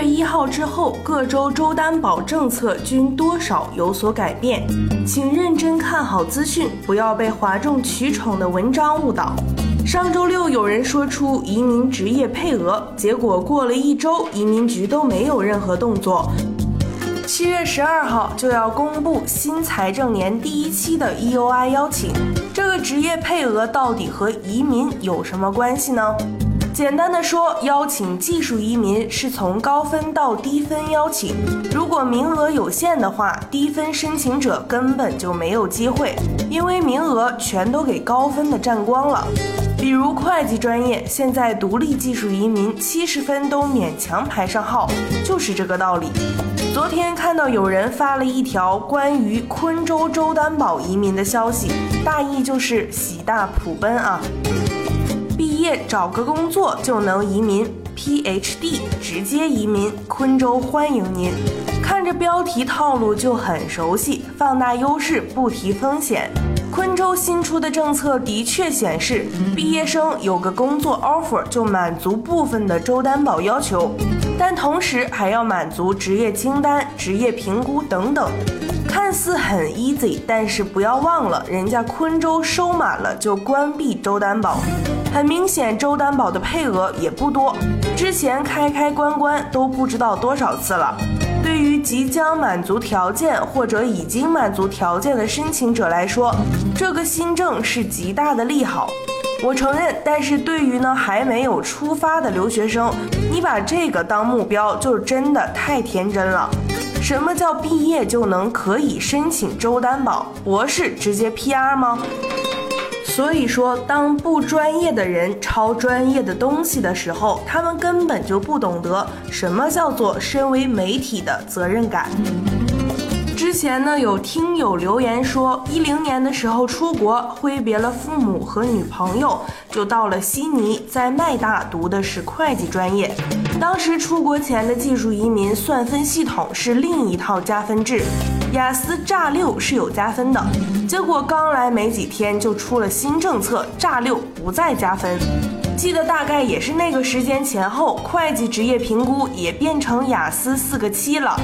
月一号之后，各州州担保政策均多少有所改变，请认真看好资讯，不要被哗众取宠的文章误导。上周六有人说出移民职业配额，结果过了一周，移民局都没有任何动作。七月十二号就要公布新财政年第一期的 EOI 邀请，这个职业配额到底和移民有什么关系呢？简单的说，邀请技术移民是从高分到低分邀请。如果名额有限的话，低分申请者根本就没有机会，因为名额全都给高分的占光了。比如会计专业，现在独立技术移民七十分都勉强排上号，就是这个道理。昨天看到有人发了一条关于昆州州担保移民的消息，大意就是喜大普奔啊。毕业找个工作就能移民，PhD 直接移民，昆州欢迎您。看着标题套路就很熟悉，放大优势不提风险。昆州新出的政策的确显示，毕业生有个工作 offer 就满足部分的州担保要求，但同时还要满足职业清单、职业评估等等。看似很 easy，但是不要忘了，人家昆州收满了就关闭州担保。很明显，州担保的配额也不多，之前开开关关都不知道多少次了。对于即将满足条件或者已经满足条件的申请者来说，这个新政是极大的利好。我承认，但是对于呢还没有出发的留学生，你把这个当目标就真的太天真了。什么叫毕业就能可以申请州担保？博士直接 PR 吗？所以说，当不专业的人抄专业的东西的时候，他们根本就不懂得什么叫做身为媒体的责任感。之前呢，有听友留言说，一零年的时候出国，挥别了父母和女朋友，就到了悉尼，在麦大读的是会计专业。当时出国前的技术移民算分系统是另一套加分制。雅思炸六是有加分的，结果刚来没几天就出了新政策，炸六不再加分。记得大概也是那个时间前后，会计职业评估也变成雅思四个七了，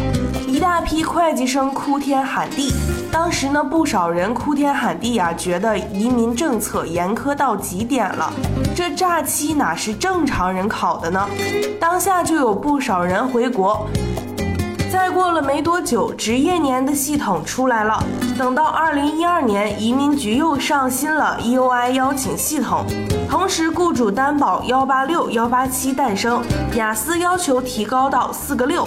一大批会计生哭天喊地。当时呢，不少人哭天喊地啊，觉得移民政策严苛到极点了，这炸七哪是正常人考的呢？当下就有不少人回国。再过了没多久，职业年的系统出来了。等到二零一二年，移民局又上新了 EUI 邀请系统，同时雇主担保幺八六幺八七诞生，雅思要求提高到四个六，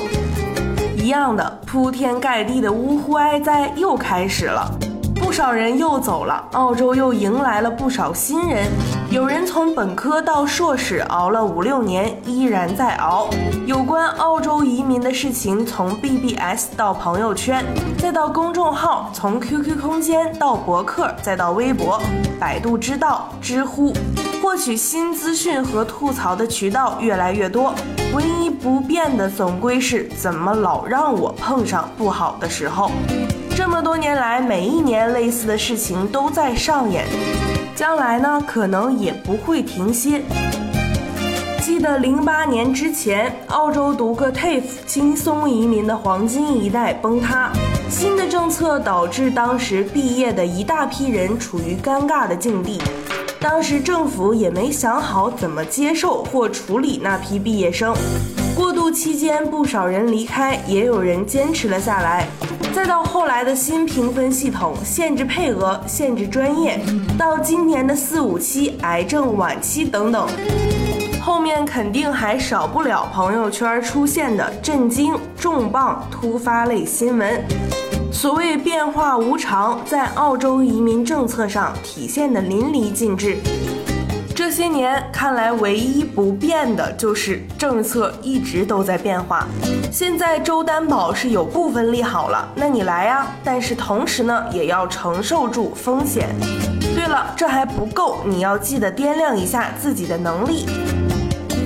一样的铺天盖地的呜呼哀哉又开始了。不少人又走了，澳洲又迎来了不少新人。有人从本科到硕士熬了五六年，依然在熬。有关澳洲移民的事情，从 BBS 到朋友圈，再到公众号，从 QQ 空间到博客，再到微博、百度知道、知乎，获取新资讯和吐槽的渠道越来越多。唯一不变的，总归是怎么老让我碰上不好的时候。这么多年来，每一年类似的事情都在上演，将来呢，可能也不会停歇。记得零八年之前，澳洲读个 TAFE 轻松移民的黄金一代崩塌，新的政策导致当时毕业的一大批人处于尴尬的境地，当时政府也没想好怎么接受或处理那批毕业生。过渡期间，不少人离开，也有人坚持了下来。再到后来的新评分系统，限制配额、限制专业，到今年的四五期、癌症晚期等等，后面肯定还少不了朋友圈出现的震惊、重磅、突发类新闻。所谓变化无常，在澳洲移民政策上体现的淋漓尽致。这些年。看来唯一不变的就是政策一直都在变化。现在周担保是有部分利好了，那你来呀，但是同时呢，也要承受住风险。对了，这还不够，你要记得掂量一下自己的能力。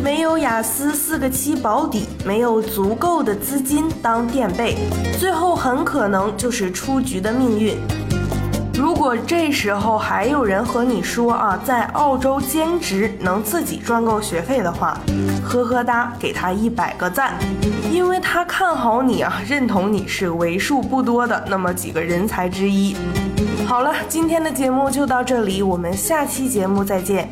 没有雅思四个七保底，没有足够的资金当垫背，最后很可能就是出局的命运。如果这时候还有人和你说啊，在澳洲兼职能自己赚够学费的话，呵呵哒，给他一百个赞，因为他看好你啊，认同你是为数不多的那么几个人才之一。好了，今天的节目就到这里，我们下期节目再见。